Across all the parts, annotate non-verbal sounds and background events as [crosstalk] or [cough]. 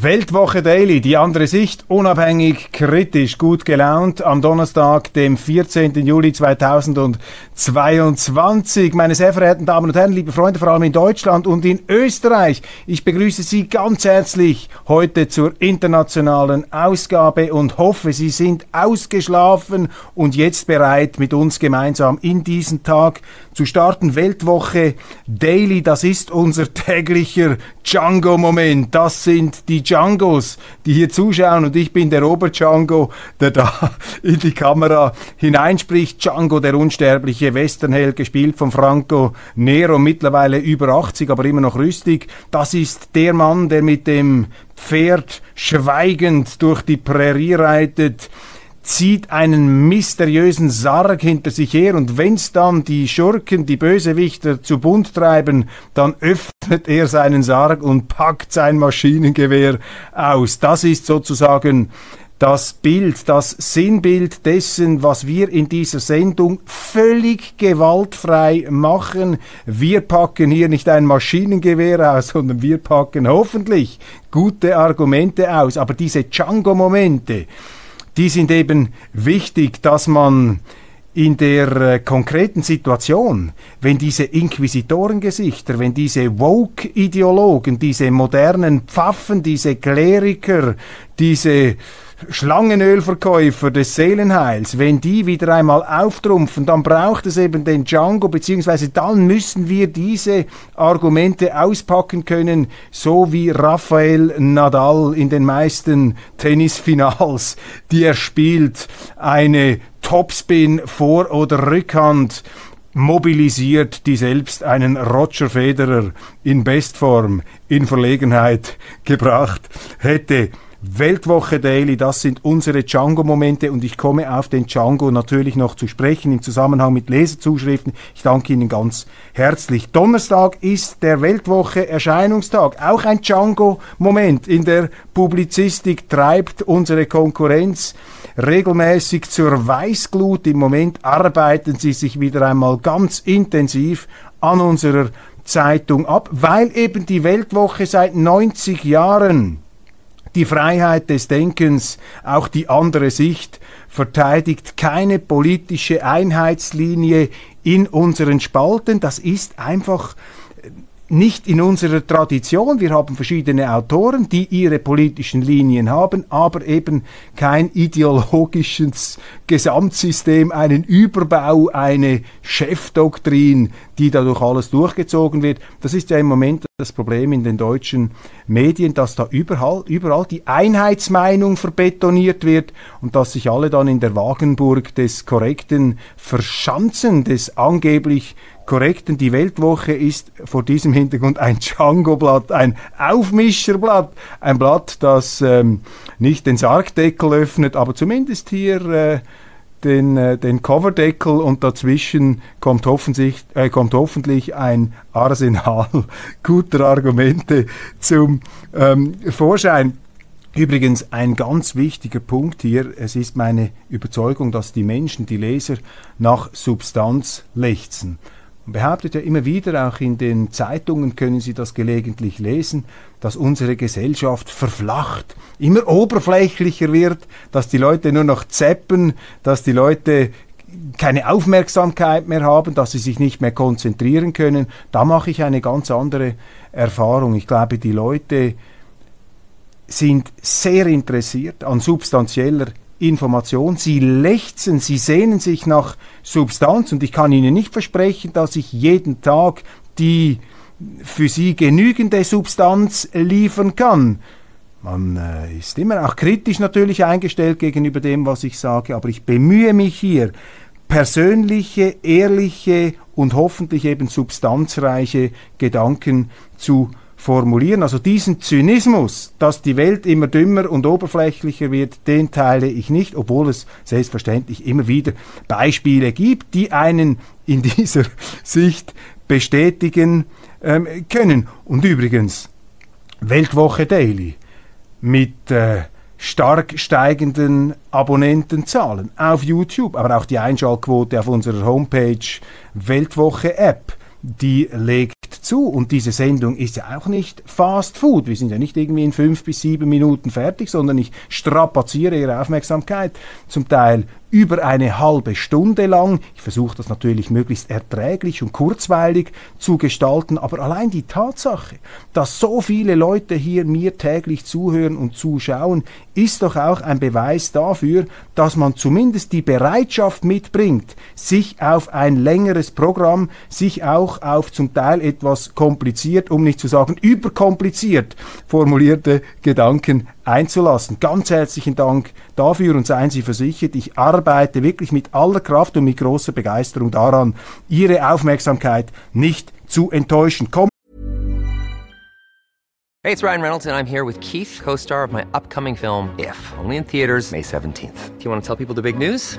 Weltwoche Daily, die andere Sicht, unabhängig, kritisch, gut gelaunt, am Donnerstag, dem 14. Juli 2022. Meine sehr verehrten Damen und Herren, liebe Freunde, vor allem in Deutschland und in Österreich, ich begrüße Sie ganz herzlich heute zur internationalen Ausgabe und hoffe, Sie sind ausgeschlafen und jetzt bereit, mit uns gemeinsam in diesen Tag zu starten. Weltwoche Daily, das ist unser täglicher Django-Moment. Das sind die Djangos, die hier zuschauen und ich bin der Ober-Django, der da [laughs] in die Kamera hineinspricht. Django, der unsterbliche Westernheld, gespielt von Franco Nero, mittlerweile über 80, aber immer noch rüstig. Das ist der Mann, der mit dem Pferd schweigend durch die Prärie reitet zieht einen mysteriösen Sarg hinter sich her und wenn's dann die Schurken, die Bösewichter zu bunt treiben, dann öffnet er seinen Sarg und packt sein Maschinengewehr aus. Das ist sozusagen das Bild, das Sinnbild dessen, was wir in dieser Sendung völlig gewaltfrei machen. Wir packen hier nicht ein Maschinengewehr aus, sondern wir packen hoffentlich gute Argumente aus. Aber diese Django-Momente, die sind eben wichtig, dass man in der äh, konkreten Situation, wenn diese Inquisitorengesichter, wenn diese Woke-Ideologen, diese modernen Pfaffen, diese Kleriker, diese Schlangenölverkäufer des Seelenheils, wenn die wieder einmal auftrumpfen, dann braucht es eben den Django, beziehungsweise dann müssen wir diese Argumente auspacken können, so wie Rafael Nadal in den meisten Tennisfinals, die er spielt, eine Topspin vor oder Rückhand mobilisiert, die selbst einen Roger Federer in Bestform in Verlegenheit gebracht hätte. Weltwoche Daily, das sind unsere Django-Momente und ich komme auf den Django natürlich noch zu sprechen im Zusammenhang mit Lesezuschriften. Ich danke Ihnen ganz herzlich. Donnerstag ist der Weltwoche Erscheinungstag, auch ein Django-Moment in der Publizistik treibt unsere Konkurrenz regelmäßig zur Weißglut. Im Moment arbeiten sie sich wieder einmal ganz intensiv an unserer Zeitung ab, weil eben die Weltwoche seit 90 Jahren die Freiheit des Denkens, auch die andere Sicht, verteidigt keine politische Einheitslinie in unseren Spalten. Das ist einfach nicht in unserer Tradition. Wir haben verschiedene Autoren, die ihre politischen Linien haben, aber eben kein ideologisches Gesamtsystem, einen Überbau, eine Chefdoktrin, die dadurch alles durchgezogen wird. Das ist ja im Moment das Problem in den deutschen Medien, dass da überall, überall die Einheitsmeinung verbetoniert wird und dass sich alle dann in der Wagenburg des Korrekten verschanzen, des angeblich korrekten. Die Weltwoche ist vor diesem Hintergrund ein Django-Blatt, ein Aufmischerblatt, ein Blatt, das ähm, nicht den Sargdeckel öffnet, aber zumindest hier äh, den, äh, den Coverdeckel und dazwischen kommt hoffentlich, äh, kommt hoffentlich ein Arsenal [laughs] guter Argumente zum ähm, Vorschein. Übrigens ein ganz wichtiger Punkt hier, es ist meine Überzeugung, dass die Menschen, die Leser nach Substanz lechzen behauptet ja immer wieder, auch in den Zeitungen können Sie das gelegentlich lesen, dass unsere Gesellschaft verflacht, immer oberflächlicher wird, dass die Leute nur noch zeppen, dass die Leute keine Aufmerksamkeit mehr haben, dass sie sich nicht mehr konzentrieren können. Da mache ich eine ganz andere Erfahrung. Ich glaube, die Leute sind sehr interessiert an substanzieller Information. Sie lechzen, sie sehnen sich nach Substanz und ich kann Ihnen nicht versprechen, dass ich jeden Tag die für Sie genügende Substanz liefern kann. Man äh, ist immer auch kritisch natürlich eingestellt gegenüber dem, was ich sage, aber ich bemühe mich hier, persönliche, ehrliche und hoffentlich eben substanzreiche Gedanken zu formulieren. Also diesen Zynismus, dass die Welt immer dümmer und oberflächlicher wird, den teile ich nicht, obwohl es selbstverständlich immer wieder Beispiele gibt, die einen in [laughs] dieser Sicht bestätigen ähm, können. Und übrigens, Weltwoche Daily mit äh, stark steigenden Abonnentenzahlen auf YouTube, aber auch die Einschaltquote auf unserer Homepage Weltwoche App, die legt zu. Und diese Sendung ist ja auch nicht Fast Food. Wir sind ja nicht irgendwie in fünf bis sieben Minuten fertig, sondern ich strapaziere Ihre Aufmerksamkeit zum Teil über eine halbe Stunde lang. Ich versuche das natürlich möglichst erträglich und kurzweilig zu gestalten, aber allein die Tatsache, dass so viele Leute hier mir täglich zuhören und zuschauen, ist doch auch ein Beweis dafür, dass man zumindest die Bereitschaft mitbringt, sich auf ein längeres Programm, sich auch auf zum Teil etwas kompliziert, um nicht zu sagen überkompliziert formulierte Gedanken einzulassen. Ganz herzlichen Dank dafür und seien Sie versichert, ich arbeite wirklich mit aller Kraft und mit großer Begeisterung daran, Ihre Aufmerksamkeit nicht zu enttäuschen. Komm Hey, it's Ryan Reynolds and I'm here with Keith, co-star of my upcoming film If, only in theaters May 17th. Do you want to tell people the big news?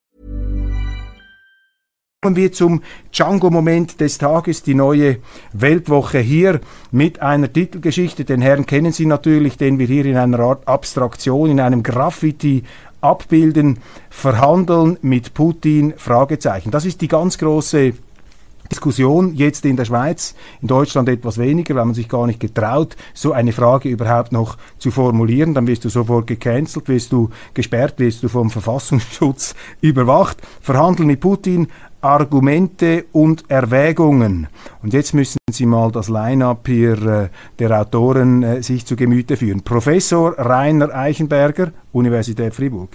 Kommen wir zum Django-Moment des Tages, die neue Weltwoche hier mit einer Titelgeschichte. Den Herrn kennen Sie natürlich, den wir hier in einer Art Abstraktion, in einem Graffiti abbilden. Verhandeln mit Putin? Fragezeichen. Das ist die ganz große Diskussion jetzt in der Schweiz, in Deutschland etwas weniger, weil man sich gar nicht getraut, so eine Frage überhaupt noch zu formulieren. Dann wirst du sofort gecancelt, wirst du gesperrt, wirst du vom Verfassungsschutz [laughs] überwacht. Verhandeln mit Putin, Argumente und Erwägungen. Und jetzt müssen Sie mal das Line-up hier äh, der Autoren äh, sich zu Gemüte führen. Professor Rainer Eichenberger, Universität Fribourg.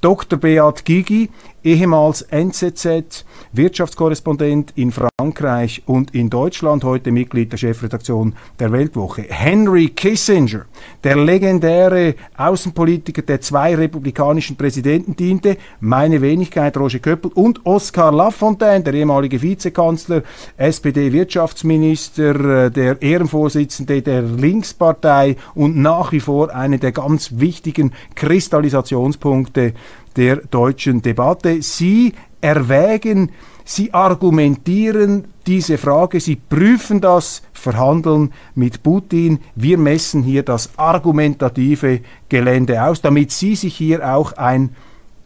Dr. Beat Gigi, ehemals NZZ, Wirtschaftskorrespondent in Frankreich und in Deutschland, heute Mitglied der Chefredaktion der Weltwoche. Henry Kissinger, der legendäre Außenpolitiker, der zwei republikanischen Präsidenten diente, meine Wenigkeit Roger Köppel und Oskar Lafontaine, der ehemalige Vizekanzler, SPD-Wirtschaftsminister, äh, der Ehrenvorsitzende der Linkspartei und nach wie vor eine der ganz wichtigen Kristallisationspunkte der deutschen Debatte. Sie erwägen, Sie argumentieren diese Frage, Sie prüfen das Verhandeln mit Putin. Wir messen hier das argumentative Gelände aus, damit Sie sich hier auch ein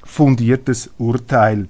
fundiertes Urteil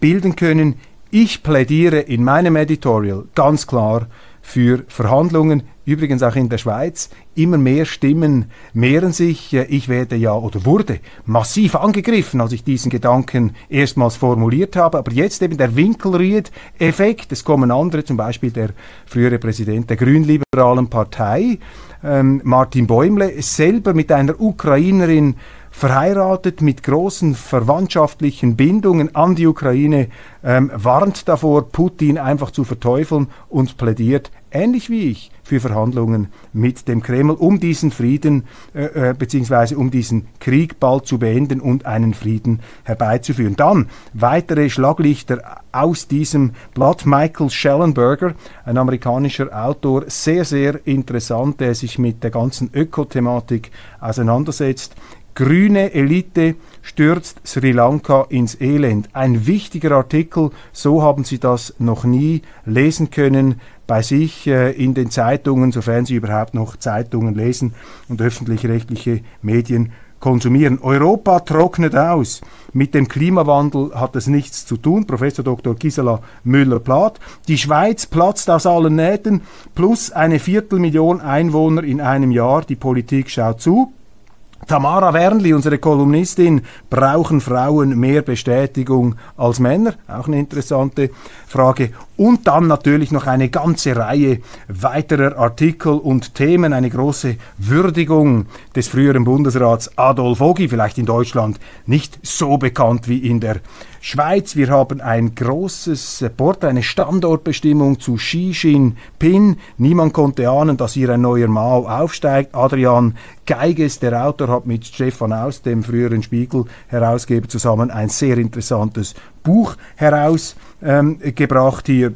bilden können. Ich plädiere in meinem Editorial ganz klar für Verhandlungen, übrigens auch in der Schweiz. Immer mehr Stimmen mehren sich. Ich werde ja oder wurde massiv angegriffen, als ich diesen Gedanken erstmals formuliert habe. Aber jetzt eben der Winkelried-Effekt. Es kommen andere, zum Beispiel der frühere Präsident der Grünliberalen Partei, ähm, Martin Bäumle, selber mit einer Ukrainerin verheiratet mit großen verwandtschaftlichen Bindungen an die Ukraine, ähm, warnt davor, Putin einfach zu verteufeln und plädiert, ähnlich wie ich, für Verhandlungen mit dem Kreml, um diesen Frieden äh, äh, beziehungsweise um diesen Krieg bald zu beenden und einen Frieden herbeizuführen. Dann weitere Schlaglichter aus diesem Blatt. Michael Schellenberger, ein amerikanischer Autor, sehr, sehr interessant, der sich mit der ganzen Ökothematik auseinandersetzt. Grüne Elite stürzt Sri Lanka ins Elend. Ein wichtiger Artikel, so haben Sie das noch nie lesen können bei sich äh, in den Zeitungen, sofern Sie überhaupt noch Zeitungen lesen und öffentlich-rechtliche Medien konsumieren. Europa trocknet aus. Mit dem Klimawandel hat es nichts zu tun. Professor Dr. Gisela Müller-Plath. Die Schweiz platzt aus allen Nähten, plus eine Viertelmillion Einwohner in einem Jahr. Die Politik schaut zu. Tamara Wernli, unsere Kolumnistin, brauchen Frauen mehr Bestätigung als Männer? Auch eine interessante Frage. Und dann natürlich noch eine ganze Reihe weiterer Artikel und Themen, eine große Würdigung des früheren Bundesrats Adolf Ogi, vielleicht in Deutschland nicht so bekannt wie in der Schweiz. Wir haben ein großes Porträt, eine Standortbestimmung zu Xi Jinping. Niemand konnte ahnen, dass hier ein neuer Mao aufsteigt. Adrian Geiges, der Autor, hat mit Stefan Aus, dem früheren Spiegel-Herausgeber, zusammen ein sehr interessantes Buch herausgebracht ähm, hier.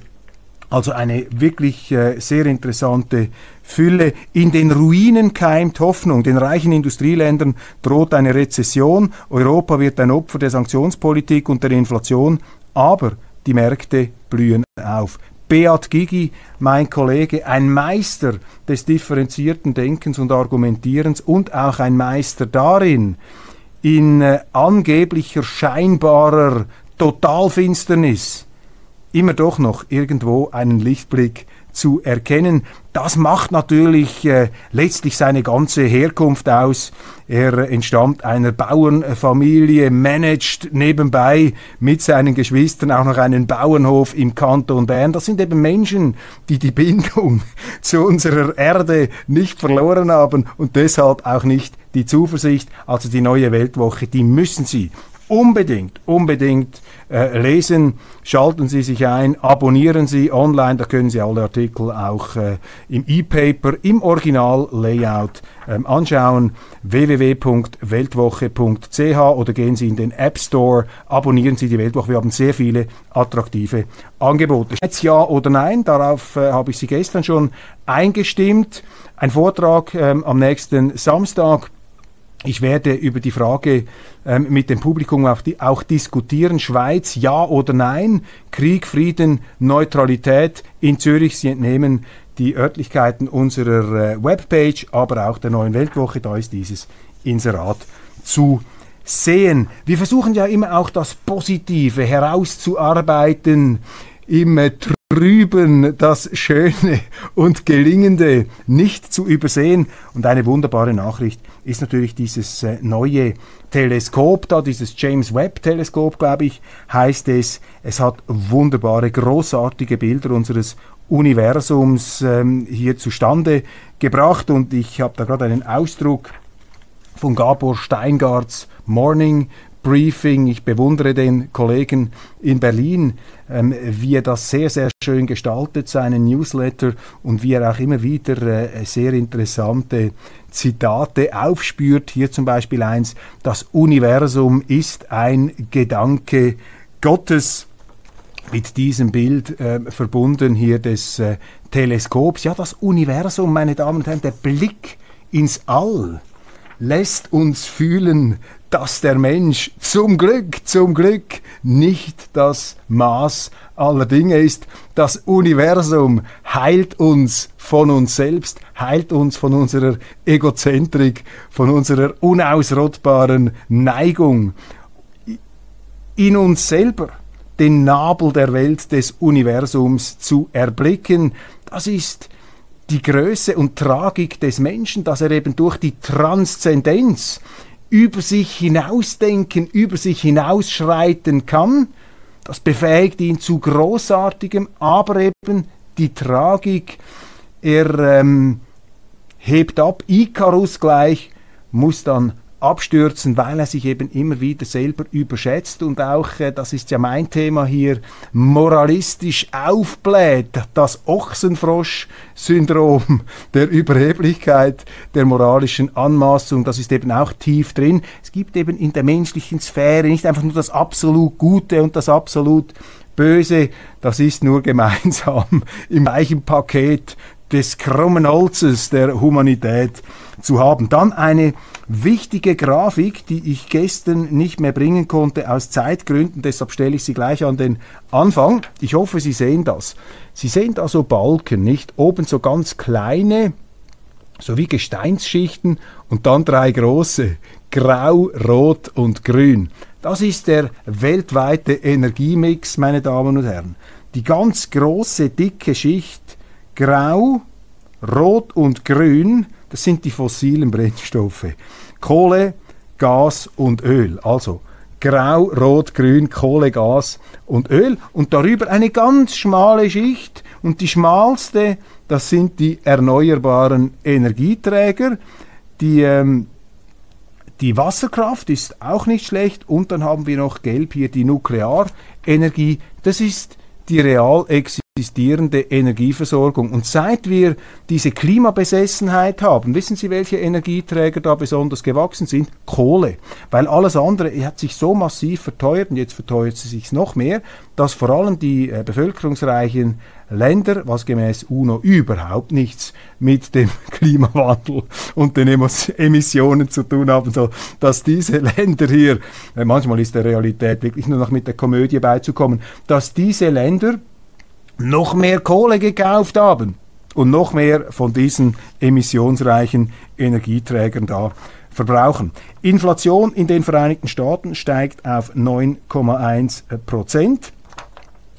Also eine wirklich äh, sehr interessante Fülle. In den Ruinen keimt Hoffnung. Den reichen Industrieländern droht eine Rezession. Europa wird ein Opfer der Sanktionspolitik und der Inflation. Aber die Märkte blühen auf. Beat Gigi, mein Kollege, ein Meister des differenzierten Denkens und Argumentierens und auch ein Meister darin, in äh, angeblicher, scheinbarer Totalfinsternis immer doch noch irgendwo einen Lichtblick zu erkennen. Das macht natürlich äh, letztlich seine ganze Herkunft aus. Er entstammt einer Bauernfamilie, managt nebenbei mit seinen Geschwistern auch noch einen Bauernhof im Kanton Bern. Das sind eben Menschen, die die Bindung [laughs] zu unserer Erde nicht verloren haben und deshalb auch nicht die Zuversicht. Also die neue Weltwoche, die müssen sie unbedingt, unbedingt äh, lesen. Schalten Sie sich ein, abonnieren Sie online, da können Sie alle Artikel auch äh, im E-Paper, im Original-Layout ähm, anschauen. www.weltwoche.ch oder gehen Sie in den App Store, abonnieren Sie die Weltwoche. Wir haben sehr viele attraktive Angebote. Jetzt ja oder nein, darauf äh, habe ich Sie gestern schon eingestimmt. Ein Vortrag ähm, am nächsten Samstag ich werde über die Frage ähm, mit dem Publikum auch, die, auch, diskutieren, Schweiz, ja oder nein, Krieg, Frieden, Neutralität in Zürich. Sie entnehmen die Örtlichkeiten unserer äh, Webpage, aber auch der Neuen Weltwoche, da ist dieses Inserat zu sehen. Wir versuchen ja immer auch das Positive herauszuarbeiten im äh, Trüben das Schöne und Gelingende nicht zu übersehen. Und eine wunderbare Nachricht ist natürlich dieses äh, neue Teleskop da, dieses James Webb Teleskop, glaube ich, heißt es. Es hat wunderbare, großartige Bilder unseres Universums ähm, hier zustande gebracht. Und ich habe da gerade einen Ausdruck von Gabor Steingarts Morning Briefing. Ich bewundere den Kollegen in Berlin, ähm, wie er das sehr, sehr schön gestaltet, seinen Newsletter und wie er auch immer wieder äh, sehr interessante Zitate aufspürt. Hier zum Beispiel eins, das Universum ist ein Gedanke Gottes mit diesem Bild äh, verbunden hier des äh, Teleskops. Ja, das Universum, meine Damen und Herren, der Blick ins All lässt uns fühlen, dass der Mensch zum Glück, zum Glück nicht das Maß aller Dinge ist. Das Universum heilt uns von uns selbst, heilt uns von unserer Egozentrik, von unserer unausrottbaren Neigung in uns selber den Nabel der Welt des Universums zu erblicken. Das ist die Größe und Tragik des Menschen, dass er eben durch die Transzendenz über sich hinausdenken, über sich hinausschreiten kann. Das befähigt ihn zu großartigem, aber eben die Tragik, er ähm, hebt ab, Icarus gleich, muss dann abstürzen, weil er sich eben immer wieder selber überschätzt. Und auch, äh, das ist ja mein Thema hier, moralistisch aufbläht, das Ochsenfrosch-Syndrom [laughs] der Überheblichkeit, der moralischen Anmaßung, das ist eben auch tief drin. Es gibt eben in der menschlichen Sphäre nicht einfach nur das absolut Gute und das absolut Böse, das ist nur gemeinsam [laughs] im gleichen Paket des krummen Holzes der Humanität zu haben. Dann eine wichtige Grafik, die ich gestern nicht mehr bringen konnte aus Zeitgründen, deshalb stelle ich sie gleich an den Anfang. Ich hoffe, Sie sehen das. Sie sehen da so Balken, nicht? Oben so ganz kleine, so wie Gesteinsschichten und dann drei große, grau, rot und grün. Das ist der weltweite Energiemix, meine Damen und Herren. Die ganz große, dicke Schicht grau, rot und grün das sind die fossilen Brennstoffe. Kohle, Gas und Öl. Also Grau, Rot, Grün, Kohle, Gas und Öl. Und darüber eine ganz schmale Schicht. Und die schmalste, das sind die erneuerbaren Energieträger. Die, ähm, die Wasserkraft ist auch nicht schlecht. Und dann haben wir noch gelb hier die Nuklearenergie. Das ist die real existierende existierende Energieversorgung. Und seit wir diese Klimabesessenheit haben, wissen Sie, welche Energieträger da besonders gewachsen sind? Kohle. Weil alles andere hat sich so massiv verteuert und jetzt verteuert sie sich noch mehr, dass vor allem die äh, bevölkerungsreichen Länder, was gemäß UNO überhaupt nichts mit dem [laughs] Klimawandel und den Emissionen zu tun haben soll, dass diese Länder hier, äh, manchmal ist der Realität wirklich nur noch mit der Komödie beizukommen, dass diese Länder noch mehr Kohle gekauft haben und noch mehr von diesen emissionsreichen Energieträgern da verbrauchen. Inflation in den Vereinigten Staaten steigt auf 9,1 Prozent.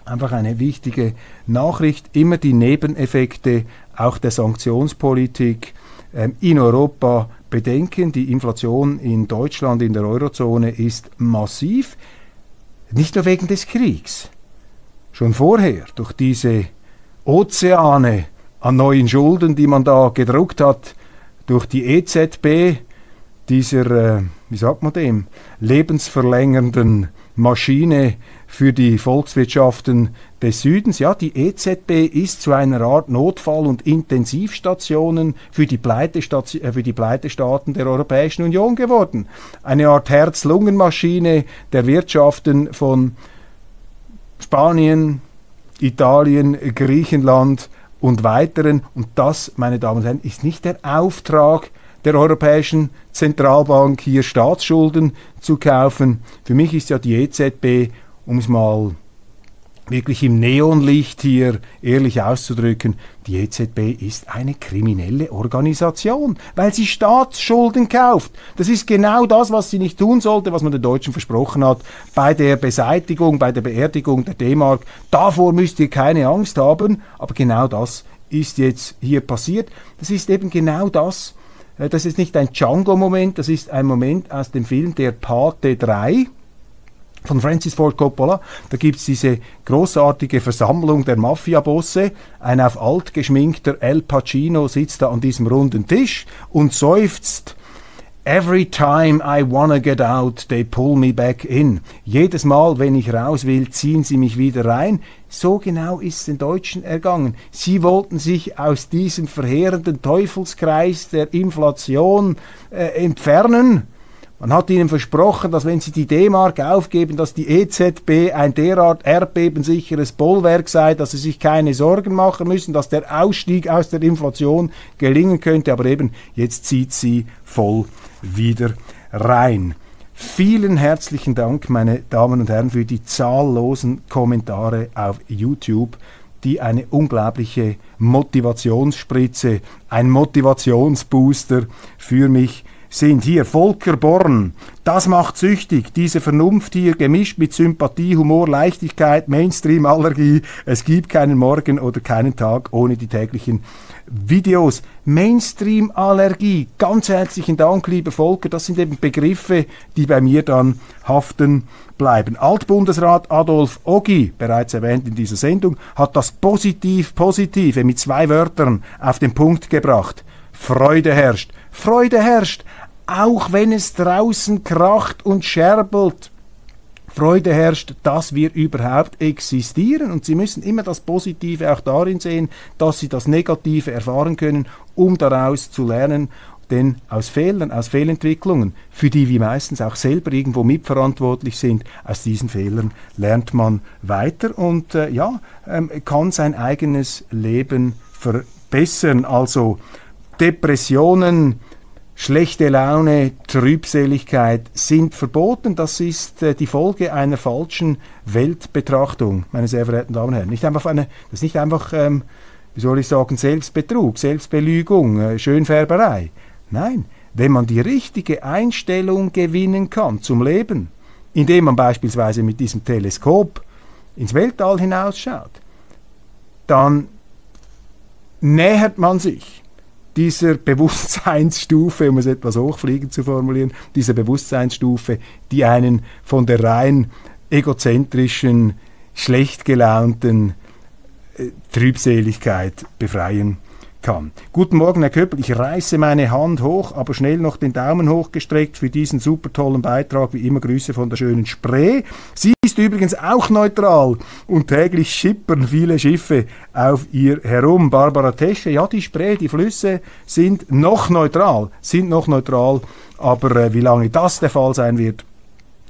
Einfach eine wichtige Nachricht. Immer die Nebeneffekte auch der Sanktionspolitik ähm, in Europa bedenken. Die Inflation in Deutschland, in der Eurozone ist massiv. Nicht nur wegen des Kriegs. Schon vorher, durch diese Ozeane an neuen Schulden, die man da gedruckt hat, durch die EZB, dieser, äh, wie sagt man dem, lebensverlängernden Maschine für die Volkswirtschaften des Südens. Ja, die EZB ist zu einer Art Notfall- und Intensivstationen für die, äh, für die Pleitestaaten der Europäischen Union geworden. Eine Art Herz-Lungen-Maschine der Wirtschaften von Spanien, Italien, Griechenland und weiteren. Und das, meine Damen und Herren, ist nicht der Auftrag der Europäischen Zentralbank, hier Staatsschulden zu kaufen. Für mich ist ja die EZB, um es mal wirklich im Neonlicht hier ehrlich auszudrücken, die EZB ist eine kriminelle Organisation, weil sie Staatsschulden kauft. Das ist genau das, was sie nicht tun sollte, was man den Deutschen versprochen hat bei der Beseitigung, bei der Beerdigung der D-Mark. Davor müsst ihr keine Angst haben, aber genau das ist jetzt hier passiert. Das ist eben genau das, äh, das ist nicht ein Django-Moment, das ist ein Moment aus dem Film Der Pate 3 von Francis Ford Coppola. Da gibt es diese großartige Versammlung der Mafia-Bosse. Ein auf alt geschminkter El Pacino sitzt da an diesem runden Tisch und seufzt Every time I wanna get out, they pull me back in. Jedes Mal, wenn ich raus will, ziehen sie mich wieder rein. So genau ist es den Deutschen ergangen. Sie wollten sich aus diesem verheerenden Teufelskreis der Inflation äh, entfernen. Man hat ihnen versprochen, dass wenn sie die D-Mark aufgeben, dass die EZB ein derart erdbebensicheres Bollwerk sei, dass sie sich keine Sorgen machen müssen, dass der Ausstieg aus der Inflation gelingen könnte. Aber eben, jetzt zieht sie voll wieder rein. Vielen herzlichen Dank, meine Damen und Herren, für die zahllosen Kommentare auf YouTube, die eine unglaubliche Motivationsspritze, ein Motivationsbooster für mich sind hier Volker Born. Das macht süchtig, diese Vernunft hier gemischt mit Sympathie, Humor, Leichtigkeit, Mainstream-Allergie. Es gibt keinen Morgen oder keinen Tag ohne die täglichen Videos. Mainstream-Allergie. Ganz herzlichen Dank, lieber Volker. Das sind eben Begriffe, die bei mir dann haften bleiben. Altbundesrat Adolf Oggi, bereits erwähnt in dieser Sendung, hat das Positiv-Positive mit zwei Wörtern auf den Punkt gebracht. Freude herrscht. Freude herrscht, auch wenn es draußen kracht und scherbelt. Freude herrscht, dass wir überhaupt existieren und Sie müssen immer das Positive auch darin sehen, dass Sie das Negative erfahren können, um daraus zu lernen. Denn aus Fehlern, aus Fehlentwicklungen, für die wir meistens auch selber irgendwo mitverantwortlich sind, aus diesen Fehlern lernt man weiter und äh, ja, ähm, kann sein eigenes Leben verbessern. Also Depressionen, schlechte Laune, Trübseligkeit sind verboten. Das ist äh, die Folge einer falschen Weltbetrachtung, meine sehr verehrten Damen und Herren. Nicht einfach eine, das ist nicht einfach, ähm, wie soll ich sagen, Selbstbetrug, Selbstbelügung, äh, Schönfärberei. Nein, wenn man die richtige Einstellung gewinnen kann zum Leben, indem man beispielsweise mit diesem Teleskop ins Weltall hinausschaut, dann nähert man sich dieser [laughs] Bewusstseinsstufe, um es etwas hochfliegend zu formulieren, dieser Bewusstseinsstufe, die einen von der rein egozentrischen, schlecht gelaunten äh, Trübseligkeit befreien kann. Guten Morgen, Herr Köppel. Ich reiße meine Hand hoch, aber schnell noch den Daumen hochgestreckt für diesen super tollen Beitrag. Wie immer Grüße von der schönen Spree. Sie übrigens auch neutral und täglich schippern viele Schiffe auf ihr herum. Barbara Tesche, ja, die Spree, die Flüsse sind noch neutral, sind noch neutral, aber äh, wie lange das der Fall sein wird,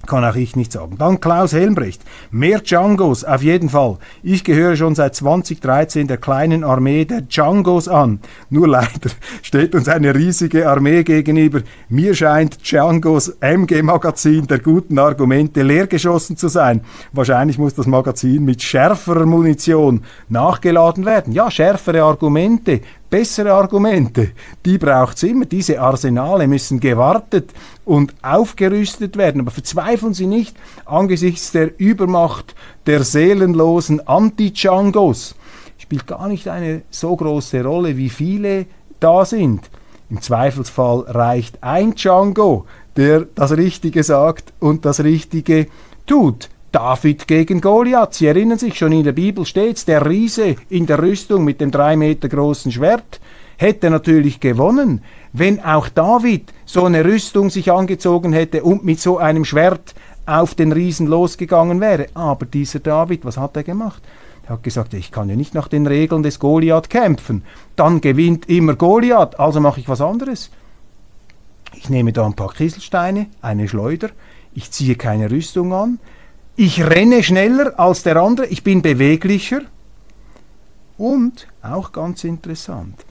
kann auch ich nicht sagen. Dann Klaus Helmbrecht. Mehr Djangos, auf jeden Fall. Ich gehöre schon seit 2013 der kleinen Armee der Djangos an. Nur leider [laughs] steht uns eine riesige Armee gegenüber. Mir scheint Djangos MG-Magazin der guten Argumente leergeschossen zu sein. Wahrscheinlich muss das Magazin mit schärferer Munition nachgeladen werden. Ja, schärfere Argumente, bessere Argumente, die braucht es immer. Diese Arsenale müssen gewartet und aufgerüstet werden. Aber verzweifeln Sie nicht angesichts der Übermacht der seelenlosen Anti-Changos. Spielt gar nicht eine so große Rolle, wie viele da sind. Im Zweifelsfall reicht ein Django, der das Richtige sagt und das Richtige tut. David gegen Goliath. Sie erinnern sich, schon in der Bibel steht der Riese in der Rüstung mit dem drei Meter großen Schwert hätte natürlich gewonnen, wenn auch David so eine Rüstung sich angezogen hätte und mit so einem Schwert auf den Riesen losgegangen wäre. Aber dieser David, was hat er gemacht? Er hat gesagt, ich kann ja nicht nach den Regeln des Goliath kämpfen. Dann gewinnt immer Goliath, also mache ich was anderes. Ich nehme da ein paar Kieselsteine, eine Schleuder, ich ziehe keine Rüstung an, ich renne schneller als der andere, ich bin beweglicher. Und, auch ganz interessant,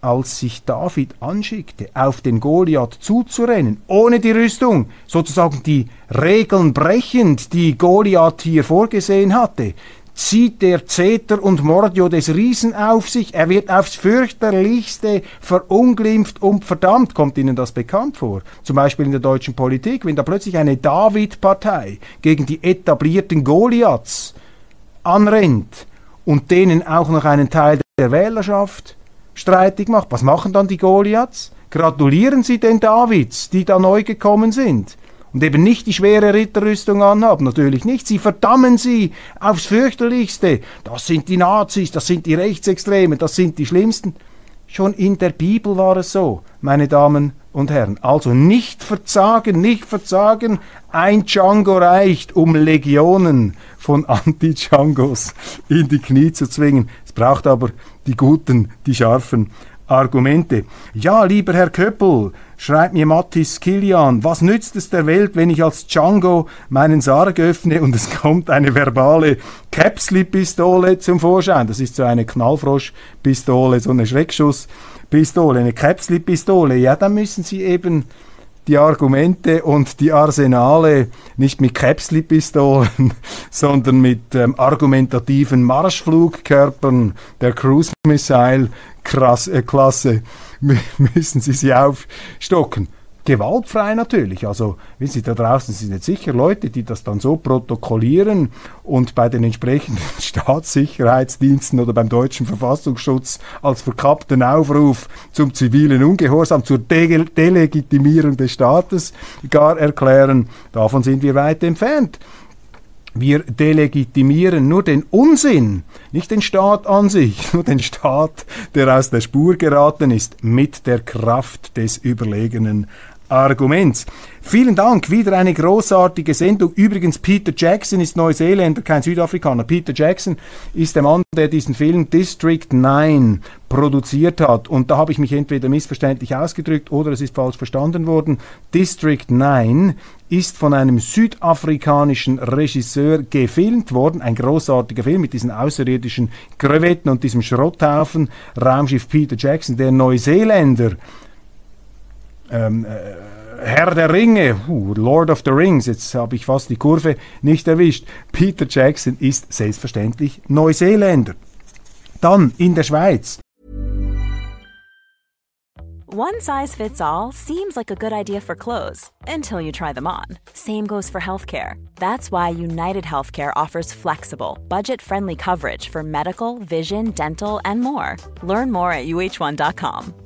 als sich David anschickte, auf den Goliath zuzurennen, ohne die Rüstung, sozusagen die Regeln brechend, die Goliath hier vorgesehen hatte, zieht der Zeter und Mordio des Riesen auf sich. Er wird aufs fürchterlichste verunglimpft und verdammt. Kommt Ihnen das bekannt vor? Zum Beispiel in der deutschen Politik, wenn da plötzlich eine David-Partei gegen die etablierten Goliaths anrennt und denen auch noch einen Teil der Wählerschaft streitig macht. Was machen dann die Goliaths? Gratulieren sie den Davids, die da neu gekommen sind und eben nicht die schwere Ritterrüstung anhaben, natürlich nicht. Sie verdammen sie aufs fürchterlichste. Das sind die Nazis, das sind die Rechtsextremen, das sind die Schlimmsten. Schon in der Bibel war es so, meine Damen und Herren. Also nicht verzagen, nicht verzagen. Ein Django reicht, um Legionen von [laughs] Anti-Djangos in die Knie zu zwingen. Es braucht aber die guten, die scharfen Argumente. Ja, lieber Herr Köppel, schreibt mir Mattis Kilian, was nützt es der Welt, wenn ich als Django meinen Sarg öffne und es [laughs] kommt eine verbale Capsley-Pistole zum Vorschein? Das ist so eine Knallfrosch-Pistole, so eine Schreckschusspistole, eine Capsley-Pistole. Ja, dann müssen Sie eben die Argumente und die Arsenale nicht mit Capsley-Pistolen, [laughs] sondern mit ähm, argumentativen Marschflugkörpern der Cruise Missile äh, Klasse [laughs] müssen sie sie aufstocken. Gewaltfrei natürlich. Also, wenn Sie da draußen sind jetzt sicher Leute, die das dann so protokollieren und bei den entsprechenden [laughs] Staatssicherheitsdiensten oder beim deutschen Verfassungsschutz als verkappten Aufruf zum zivilen Ungehorsam, zur De Delegitimierung des Staates gar erklären. Davon sind wir weit entfernt. Wir delegitimieren nur den Unsinn, nicht den Staat an sich, [laughs] nur den Staat, der aus der Spur geraten ist, mit der Kraft des überlegenen Arguments. Vielen Dank, wieder eine großartige Sendung. Übrigens, Peter Jackson ist Neuseeländer, kein Südafrikaner. Peter Jackson ist der Mann, der diesen Film District 9 produziert hat. Und da habe ich mich entweder missverständlich ausgedrückt oder es ist falsch verstanden worden. District 9 ist von einem südafrikanischen Regisseur gefilmt worden. Ein großartiger Film mit diesen außerirdischen Krevetten und diesem Schrotthaufen. Raumschiff Peter Jackson, der Neuseeländer ähm, äh, Herr der Ringe, uh, Lord of the Rings, jetzt habe ich fast die Kurve nicht erwischt. Peter Jackson ist selbstverständlich Neuseeländer. Dann in der Schweiz. One size fits all seems like a good idea for clothes until you try them on. Same goes for healthcare. That's why United Healthcare offers flexible, budget friendly coverage for medical, vision, dental, and more. Learn more at uh1.com.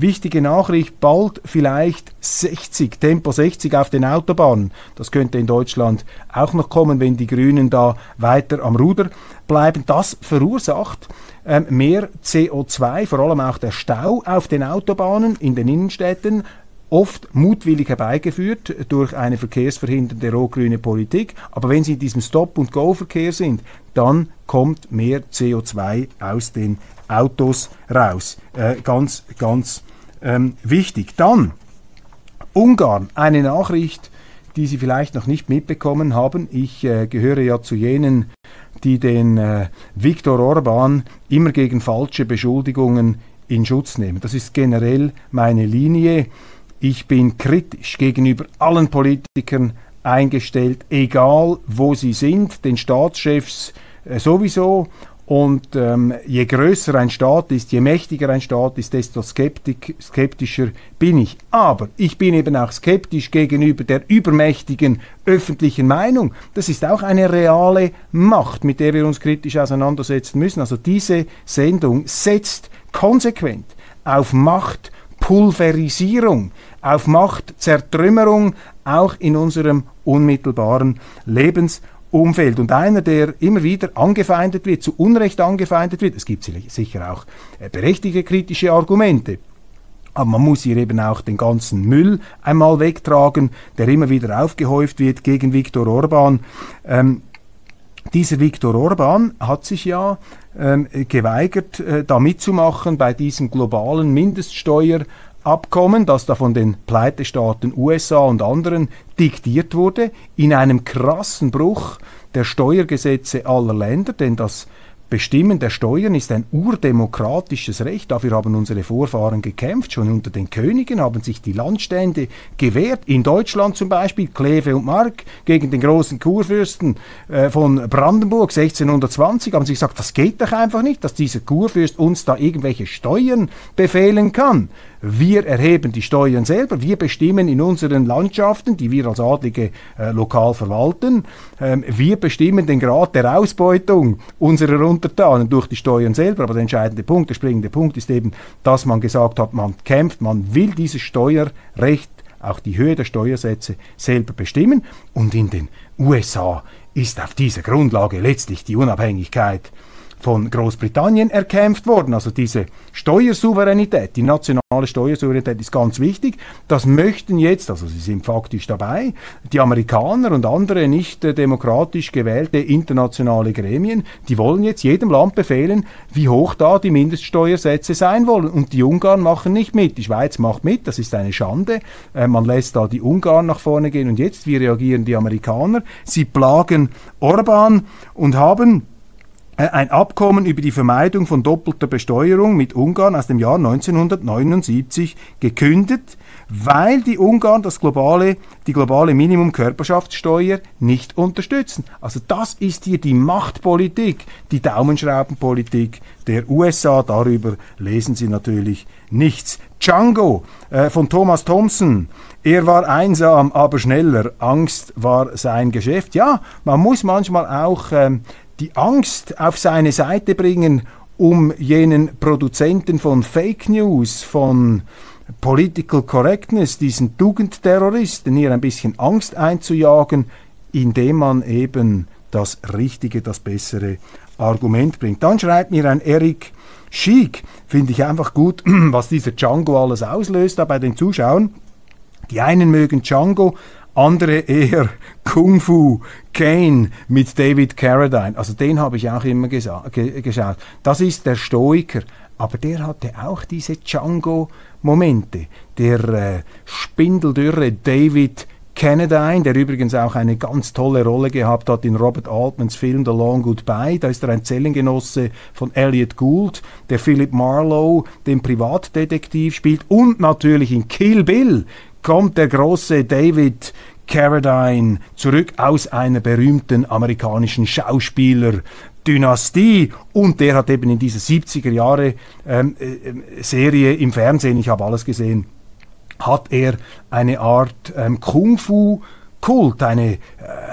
Wichtige Nachricht, bald vielleicht 60, Tempo 60 auf den Autobahnen. Das könnte in Deutschland auch noch kommen, wenn die Grünen da weiter am Ruder bleiben. Das verursacht ähm, mehr CO2, vor allem auch der Stau auf den Autobahnen in den Innenstädten oft mutwillig herbeigeführt durch eine verkehrsverhindernde rot-grüne Politik. Aber wenn Sie in diesem Stop-and-Go-Verkehr sind, dann kommt mehr CO2 aus den Autos raus. Äh, ganz, ganz ähm, wichtig. Dann Ungarn, eine Nachricht, die Sie vielleicht noch nicht mitbekommen haben. Ich äh, gehöre ja zu jenen, die den äh, Viktor Orban immer gegen falsche Beschuldigungen in Schutz nehmen. Das ist generell meine Linie. Ich bin kritisch gegenüber allen Politikern eingestellt, egal wo sie sind, den Staatschefs äh, sowieso und ähm, je größer ein Staat ist, je mächtiger ein Staat ist, desto skeptik, skeptischer bin ich. Aber ich bin eben auch skeptisch gegenüber der übermächtigen öffentlichen Meinung. Das ist auch eine reale Macht, mit der wir uns kritisch auseinandersetzen müssen. Also diese Sendung setzt konsequent auf Machtpulverisierung, auf Machtzertrümmerung, auch in unserem unmittelbaren Lebens- Umfeld. Und einer, der immer wieder angefeindet wird, zu Unrecht angefeindet wird, es gibt sicher auch äh, berechtigte kritische Argumente, aber man muss hier eben auch den ganzen Müll einmal wegtragen, der immer wieder aufgehäuft wird gegen Viktor Orban. Ähm, dieser Viktor Orban hat sich ja ähm, geweigert, äh, da mitzumachen bei diesem globalen Mindeststeuer Abkommen, das da von den Pleitestaaten USA und anderen diktiert wurde, in einem krassen Bruch der Steuergesetze aller Länder, denn das Bestimmen der Steuern ist ein urdemokratisches Recht. Dafür haben unsere Vorfahren gekämpft. Schon unter den Königen haben sich die Landstände gewehrt. In Deutschland zum Beispiel Kleve und Mark gegen den großen Kurfürsten äh, von Brandenburg 1620 haben sie gesagt, das geht doch einfach nicht, dass dieser Kurfürst uns da irgendwelche Steuern befehlen kann. Wir erheben die Steuern selber, wir bestimmen in unseren Landschaften, die wir als Adlige äh, lokal verwalten, ähm, wir bestimmen den Grad der Ausbeutung unserer Untertanen durch die Steuern selber. Aber der entscheidende Punkt, der springende Punkt ist eben, dass man gesagt hat, man kämpft, man will dieses Steuerrecht auch die Höhe der Steuersätze selber bestimmen. Und in den USA ist auf dieser Grundlage letztlich die Unabhängigkeit von Großbritannien erkämpft worden. Also diese Steuersouveränität, die nationale Steuersouveränität ist ganz wichtig. Das möchten jetzt, also sie sind faktisch dabei, die Amerikaner und andere nicht äh, demokratisch gewählte internationale Gremien, die wollen jetzt jedem Land befehlen, wie hoch da die Mindeststeuersätze sein wollen. Und die Ungarn machen nicht mit. Die Schweiz macht mit, das ist eine Schande. Äh, man lässt da die Ungarn nach vorne gehen und jetzt, wie reagieren die Amerikaner? Sie plagen Orban und haben ein Abkommen über die Vermeidung von doppelter Besteuerung mit Ungarn aus dem Jahr 1979 gekündigt, weil die Ungarn das globale, die globale Minimumkörperschaftssteuer nicht unterstützen. Also das ist hier die Machtpolitik, die Daumenschraubenpolitik der USA. Darüber lesen Sie natürlich nichts. Django äh, von Thomas Thompson. Er war einsam, aber schneller. Angst war sein Geschäft. Ja, man muss manchmal auch ähm, die Angst auf seine Seite bringen, um jenen Produzenten von Fake News, von Political Correctness, diesen Tugendterroristen hier ein bisschen Angst einzujagen, indem man eben das richtige, das bessere Argument bringt. Dann schreibt mir ein Eric Schick, finde ich einfach gut, [clears throat] was dieser Django alles auslöst da bei den Zuschauern. Die einen mögen Django, andere eher Kung Fu Kane mit David Carradine. Also den habe ich auch immer ge geschaut. Das ist der Stoiker. Aber der hatte auch diese Django-Momente. Der äh, spindeldürre David Carradine, der übrigens auch eine ganz tolle Rolle gehabt hat in Robert Altmans Film The Long Goodbye. Da ist er ein Zellengenosse von Elliot Gould, der Philip Marlowe, den Privatdetektiv spielt und natürlich in Kill Bill kommt der große David Carradine zurück aus einer berühmten amerikanischen Schauspieler-Dynastie. Und der hat eben in dieser 70er Jahre ähm, äh, Serie im Fernsehen, ich habe alles gesehen, hat er eine Art ähm, Kung-Fu Kult, eine, äh,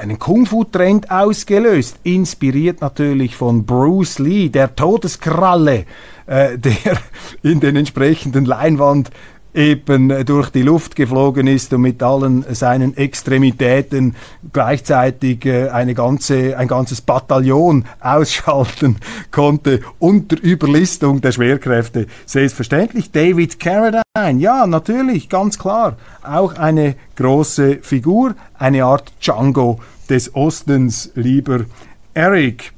einen Kung-Fu-Trend ausgelöst, inspiriert natürlich von Bruce Lee, der Todeskralle, äh, [laughs] der in den entsprechenden Leinwand eben durch die Luft geflogen ist und mit allen seinen Extremitäten gleichzeitig äh, eine ganze, ein ganzes Bataillon [laughs] ausschalten konnte unter Überlistung der Schwerkräfte. Selbstverständlich David Carradine, ja, natürlich, ganz klar. Auch eine große Figur, eine Art Django des Ostens, lieber Eric.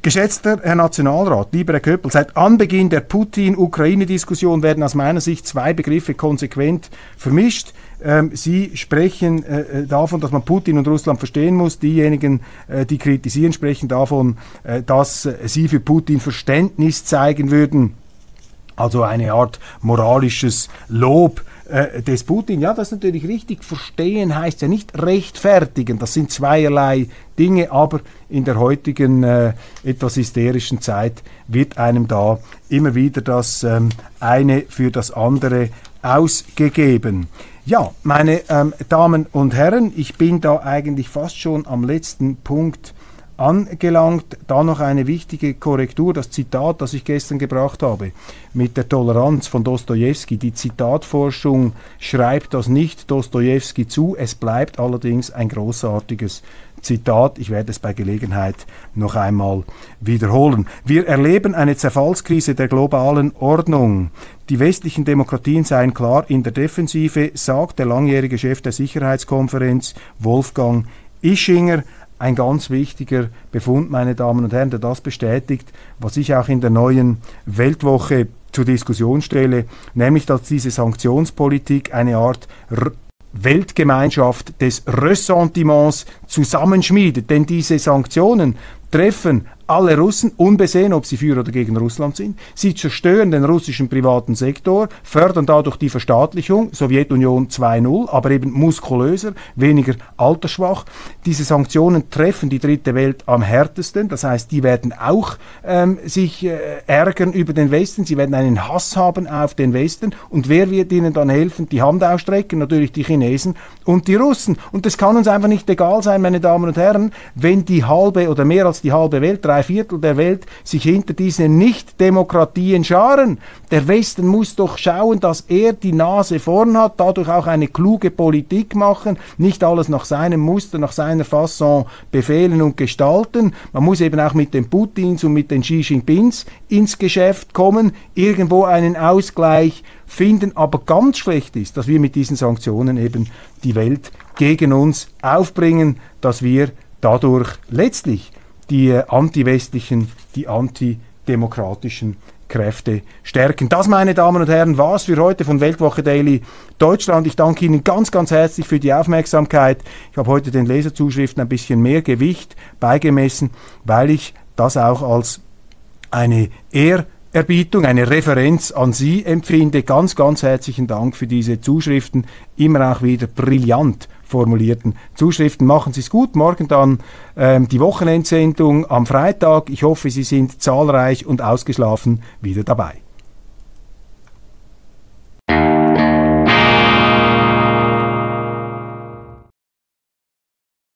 Geschätzter Herr Nationalrat, lieber Herr Köppel, seit Anbeginn der Putin-Ukraine-Diskussion werden aus meiner Sicht zwei Begriffe konsequent vermischt. Ähm, Sie sprechen äh, äh, davon, dass man Putin und Russland verstehen muss. Diejenigen, äh, die kritisieren, sprechen davon, dass Sie für Putin Verständnis zeigen würden. Also eine Art moralisches Lob äh, des Putin. Ja, das ist natürlich richtig. Verstehen heißt ja nicht rechtfertigen. Das sind zweierlei Dinge, aber in der heutigen äh, etwas hysterischen Zeit wird einem da immer wieder das ähm, eine für das andere ausgegeben. Ja, meine ähm, Damen und Herren, ich bin da eigentlich fast schon am letzten Punkt angelangt. Da noch eine wichtige Korrektur, das Zitat, das ich gestern gebracht habe, mit der Toleranz von Dostoevsky. Die Zitatforschung schreibt das nicht Dostoevsky zu, es bleibt allerdings ein großartiges Zitat, ich werde es bei Gelegenheit noch einmal wiederholen. Wir erleben eine Zerfallskrise der globalen Ordnung. Die westlichen Demokratien seien klar in der Defensive, sagt der langjährige Chef der Sicherheitskonferenz Wolfgang Ischinger ein ganz wichtiger Befund, meine Damen und Herren, der das bestätigt, was ich auch in der neuen Weltwoche zur Diskussion stelle, nämlich dass diese Sanktionspolitik eine Art R Weltgemeinschaft des Ressentiments zusammenschmiedet. Denn diese Sanktionen treffen alle Russen, unbesehen, ob sie für oder gegen Russland sind. Sie zerstören den russischen privaten Sektor, fördern dadurch die Verstaatlichung, Sowjetunion 2.0, aber eben muskulöser, weniger altersschwach. Diese Sanktionen treffen die dritte Welt am härtesten, das heißt, die werden auch ähm, sich äh, ärgern über den Westen, sie werden einen Hass haben auf den Westen und wer wird ihnen dann helfen? Die Hand ausstrecken, natürlich die Chinesen und die Russen. Und das kann uns einfach nicht egal sein, meine Damen und Herren, wenn die halbe oder mehr als die halbe Welt, drei Viertel der Welt sich hinter diesen Nicht-Demokratien scharen. Der Westen muss doch schauen, dass er die Nase vorn hat, dadurch auch eine kluge Politik machen, nicht alles nach seinem Muster, nach seiner Fasson befehlen und gestalten. Man muss eben auch mit den Putins und mit den Xi Jinpings ins Geschäft kommen, irgendwo einen Ausgleich finden. Aber ganz schlecht ist, dass wir mit diesen Sanktionen eben die Welt gegen uns aufbringen, dass wir dadurch letztlich die anti-westlichen, die antidemokratischen Kräfte stärken. Das, meine Damen und Herren, war's für heute von Weltwoche Daily Deutschland. Ich danke Ihnen ganz, ganz herzlich für die Aufmerksamkeit. Ich habe heute den Leserzuschriften ein bisschen mehr Gewicht beigemessen, weil ich das auch als eine Ehrerbietung, eine Referenz an Sie empfinde. Ganz, ganz herzlichen Dank für diese Zuschriften. Immer auch wieder brillant formulierten Zuschriften. Machen Sie es gut. Morgen dann ähm, die Wochenendsendung am Freitag. Ich hoffe, Sie sind zahlreich und ausgeschlafen wieder dabei.